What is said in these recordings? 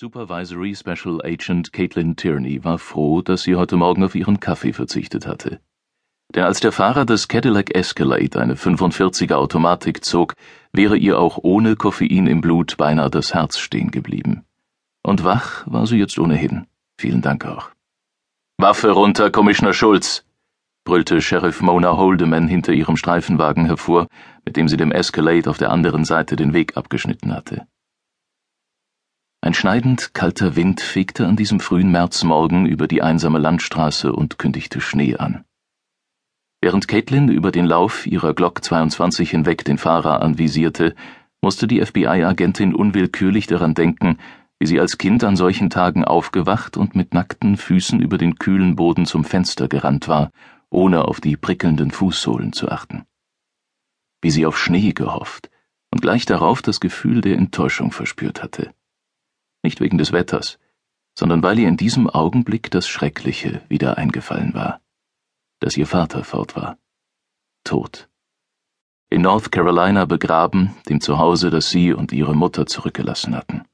Supervisory Special Agent Caitlin Tierney war froh, dass sie heute Morgen auf ihren Kaffee verzichtet hatte. Denn als der Fahrer des Cadillac Escalade eine 45er Automatik zog, wäre ihr auch ohne Koffein im Blut beinahe das Herz stehen geblieben. Und wach war sie jetzt ohnehin. Vielen Dank auch. Waffe runter, Commissioner Schulz! brüllte Sheriff Mona Holdeman hinter ihrem Streifenwagen hervor, mit dem sie dem Escalade auf der anderen Seite den Weg abgeschnitten hatte. Ein schneidend kalter Wind fegte an diesem frühen Märzmorgen über die einsame Landstraße und kündigte Schnee an. Während Caitlin über den Lauf ihrer Glock 22 hinweg den Fahrer anvisierte, musste die FBI-Agentin unwillkürlich daran denken, wie sie als Kind an solchen Tagen aufgewacht und mit nackten Füßen über den kühlen Boden zum Fenster gerannt war, ohne auf die prickelnden Fußsohlen zu achten. Wie sie auf Schnee gehofft und gleich darauf das Gefühl der Enttäuschung verspürt hatte nicht wegen des Wetters, sondern weil ihr in diesem Augenblick das Schreckliche wieder eingefallen war, dass ihr Vater fort war, tot. In North Carolina begraben, dem Zuhause, das sie und ihre Mutter zurückgelassen hatten.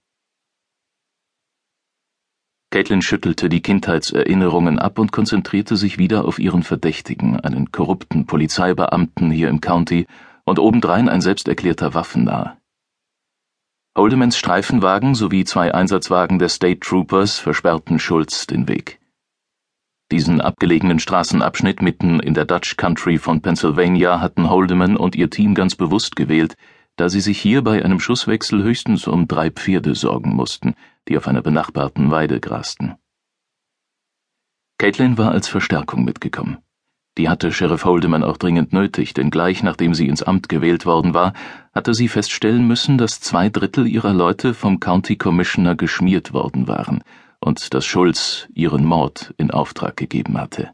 Caitlin schüttelte die Kindheitserinnerungen ab und konzentrierte sich wieder auf ihren Verdächtigen, einen korrupten Polizeibeamten hier im County und obendrein ein selbsterklärter Waffennah, Oldemans Streifenwagen sowie zwei Einsatzwagen der State Troopers versperrten Schulz den Weg. Diesen abgelegenen Straßenabschnitt mitten in der Dutch Country von Pennsylvania hatten Holdeman und ihr Team ganz bewusst gewählt, da sie sich hier bei einem Schusswechsel höchstens um drei Pferde sorgen mussten, die auf einer benachbarten Weide grasten. Caitlin war als Verstärkung mitgekommen. Die hatte Sheriff Holdeman auch dringend nötig, denn gleich nachdem sie ins Amt gewählt worden war, hatte sie feststellen müssen, dass zwei Drittel ihrer Leute vom County Commissioner geschmiert worden waren und dass Schulz ihren Mord in Auftrag gegeben hatte.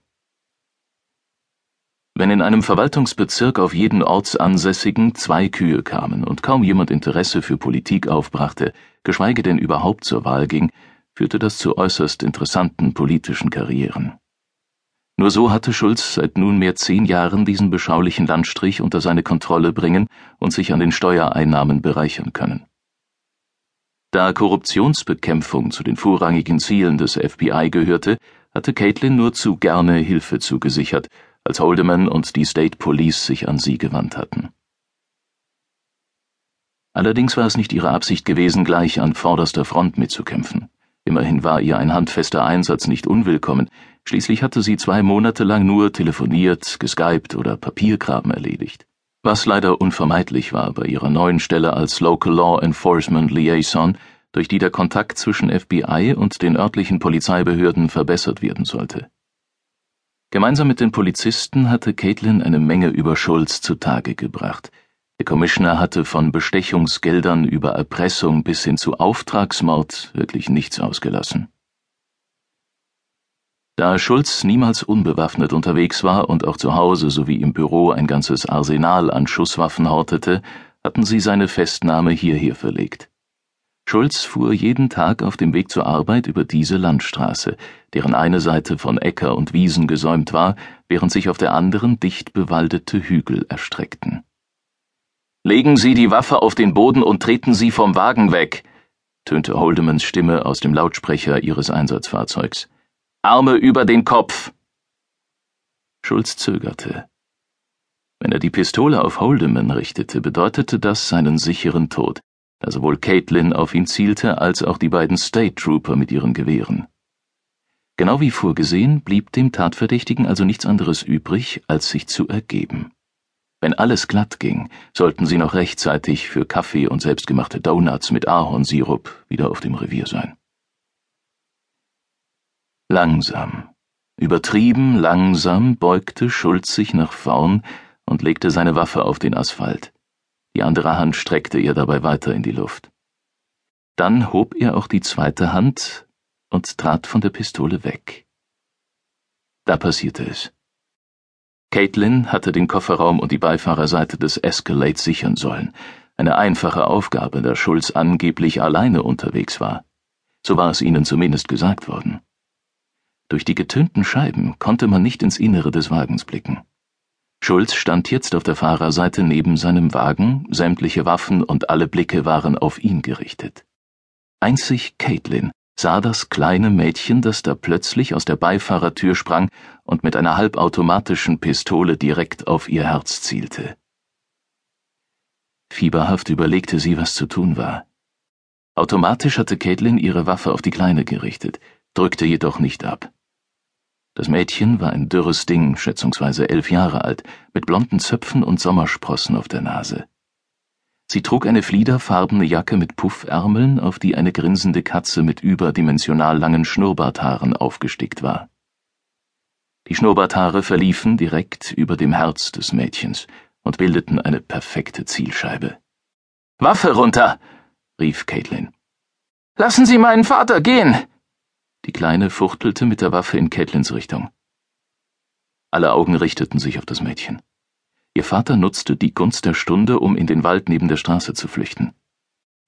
Wenn in einem Verwaltungsbezirk auf jeden Ortsansässigen zwei Kühe kamen und kaum jemand Interesse für Politik aufbrachte, geschweige denn überhaupt zur Wahl ging, führte das zu äußerst interessanten politischen Karrieren. Nur so hatte Schulz seit nunmehr zehn Jahren diesen beschaulichen Landstrich unter seine Kontrolle bringen und sich an den Steuereinnahmen bereichern können. Da Korruptionsbekämpfung zu den vorrangigen Zielen des FBI gehörte, hatte Caitlin nur zu gerne Hilfe zugesichert, als Holdeman und die State Police sich an sie gewandt hatten. Allerdings war es nicht ihre Absicht gewesen, gleich an vorderster Front mitzukämpfen. Immerhin war ihr ein handfester Einsatz nicht unwillkommen, schließlich hatte sie zwei Monate lang nur telefoniert, geskypt oder Papiergraben erledigt. Was leider unvermeidlich war bei ihrer neuen Stelle als Local Law Enforcement Liaison, durch die der Kontakt zwischen FBI und den örtlichen Polizeibehörden verbessert werden sollte. Gemeinsam mit den Polizisten hatte Caitlin eine Menge über Schulz zutage gebracht, der Commissioner hatte von Bestechungsgeldern über Erpressung bis hin zu Auftragsmord wirklich nichts ausgelassen. Da Schulz niemals unbewaffnet unterwegs war und auch zu Hause sowie im Büro ein ganzes Arsenal an Schusswaffen hortete, hatten sie seine Festnahme hierher verlegt. Schulz fuhr jeden Tag auf dem Weg zur Arbeit über diese Landstraße, deren eine Seite von Äcker und Wiesen gesäumt war, während sich auf der anderen dicht bewaldete Hügel erstreckten. Legen Sie die Waffe auf den Boden und treten Sie vom Wagen weg, tönte Holdemans Stimme aus dem Lautsprecher ihres Einsatzfahrzeugs. Arme über den Kopf. Schulz zögerte. Wenn er die Pistole auf Holdeman richtete, bedeutete das seinen sicheren Tod, da sowohl Caitlin auf ihn zielte als auch die beiden State Trooper mit ihren Gewehren. Genau wie vorgesehen blieb dem Tatverdächtigen also nichts anderes übrig, als sich zu ergeben. Wenn alles glatt ging, sollten sie noch rechtzeitig für Kaffee und selbstgemachte Donuts mit Ahornsirup wieder auf dem Revier sein. Langsam, übertrieben langsam beugte Schulz sich nach vorn und legte seine Waffe auf den Asphalt. Die andere Hand streckte er dabei weiter in die Luft. Dann hob er auch die zweite Hand und trat von der Pistole weg. Da passierte es. Caitlin hatte den Kofferraum und die Beifahrerseite des Escalade sichern sollen. Eine einfache Aufgabe, da Schulz angeblich alleine unterwegs war. So war es ihnen zumindest gesagt worden. Durch die getönten Scheiben konnte man nicht ins Innere des Wagens blicken. Schulz stand jetzt auf der Fahrerseite neben seinem Wagen, sämtliche Waffen und alle Blicke waren auf ihn gerichtet. Einzig Caitlin sah das kleine Mädchen, das da plötzlich aus der Beifahrertür sprang und mit einer halbautomatischen Pistole direkt auf ihr Herz zielte. Fieberhaft überlegte sie, was zu tun war. Automatisch hatte Caitlin ihre Waffe auf die Kleine gerichtet, drückte jedoch nicht ab. Das Mädchen war ein dürres Ding, schätzungsweise elf Jahre alt, mit blonden Zöpfen und Sommersprossen auf der Nase. Sie trug eine fliederfarbene Jacke mit Puffärmeln, auf die eine grinsende Katze mit überdimensional langen Schnurrbarthaaren aufgestickt war. Die Schnurrbarthaare verliefen direkt über dem Herz des Mädchens und bildeten eine perfekte Zielscheibe. Waffe runter! rief Caitlin. Lassen Sie meinen Vater gehen! Die Kleine fuchtelte mit der Waffe in Caitlins Richtung. Alle Augen richteten sich auf das Mädchen. Ihr Vater nutzte die Gunst der Stunde, um in den Wald neben der Straße zu flüchten.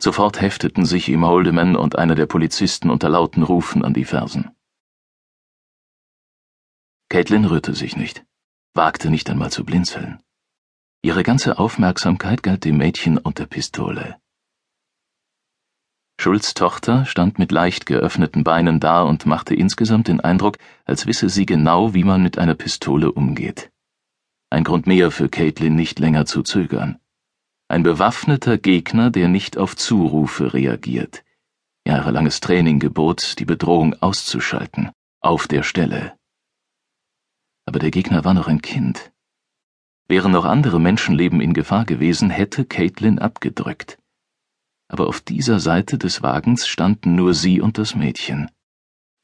Sofort hefteten sich ihm Holdeman und einer der Polizisten unter lauten Rufen an die Fersen. Caitlin rührte sich nicht, wagte nicht einmal zu blinzeln. Ihre ganze Aufmerksamkeit galt dem Mädchen und der Pistole. Schulz Tochter stand mit leicht geöffneten Beinen da und machte insgesamt den Eindruck, als wisse sie genau, wie man mit einer Pistole umgeht. Ein Grund mehr für Caitlin nicht länger zu zögern. Ein bewaffneter Gegner, der nicht auf Zurufe reagiert. Jahrelanges Training gebot, die Bedrohung auszuschalten, auf der Stelle. Aber der Gegner war noch ein Kind. Wären noch andere Menschenleben in Gefahr gewesen, hätte Caitlin abgedrückt. Aber auf dieser Seite des Wagens standen nur sie und das Mädchen.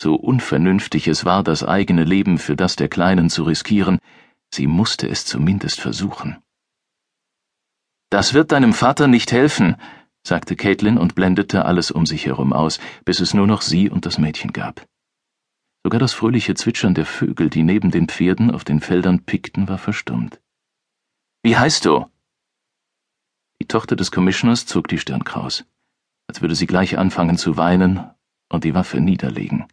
So unvernünftig es war, das eigene Leben für das der Kleinen zu riskieren, Sie musste es zumindest versuchen. Das wird deinem Vater nicht helfen, sagte Caitlin und blendete alles um sich herum aus, bis es nur noch sie und das Mädchen gab. Sogar das fröhliche Zwitschern der Vögel, die neben den Pferden auf den Feldern pickten, war verstummt. Wie heißt du? Die Tochter des Commissioners zog die Stirn kraus, als würde sie gleich anfangen zu weinen und die Waffe niederlegen.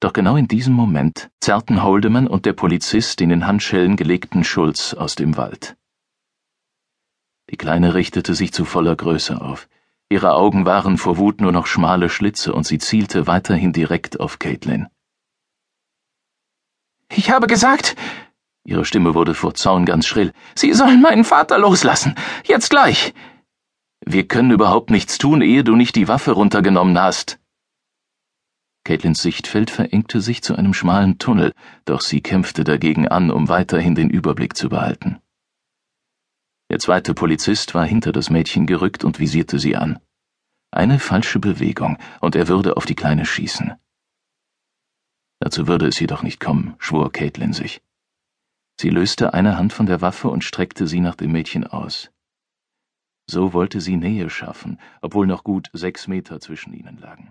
Doch genau in diesem Moment zerrten Holdeman und der Polizist den in Handschellen gelegten Schulz aus dem Wald. Die Kleine richtete sich zu voller Größe auf. Ihre Augen waren vor Wut nur noch schmale Schlitze und sie zielte weiterhin direkt auf Caitlin. Ich habe gesagt, ihre Stimme wurde vor Zaun ganz schrill, Sie sollen meinen Vater loslassen. Jetzt gleich. Wir können überhaupt nichts tun, ehe du nicht die Waffe runtergenommen hast, Caitlins Sichtfeld verengte sich zu einem schmalen Tunnel, doch sie kämpfte dagegen an, um weiterhin den Überblick zu behalten. Der zweite Polizist war hinter das Mädchen gerückt und visierte sie an. Eine falsche Bewegung, und er würde auf die Kleine schießen. Dazu würde es jedoch nicht kommen, schwor Caitlin sich. Sie löste eine Hand von der Waffe und streckte sie nach dem Mädchen aus. So wollte sie Nähe schaffen, obwohl noch gut sechs Meter zwischen ihnen lagen.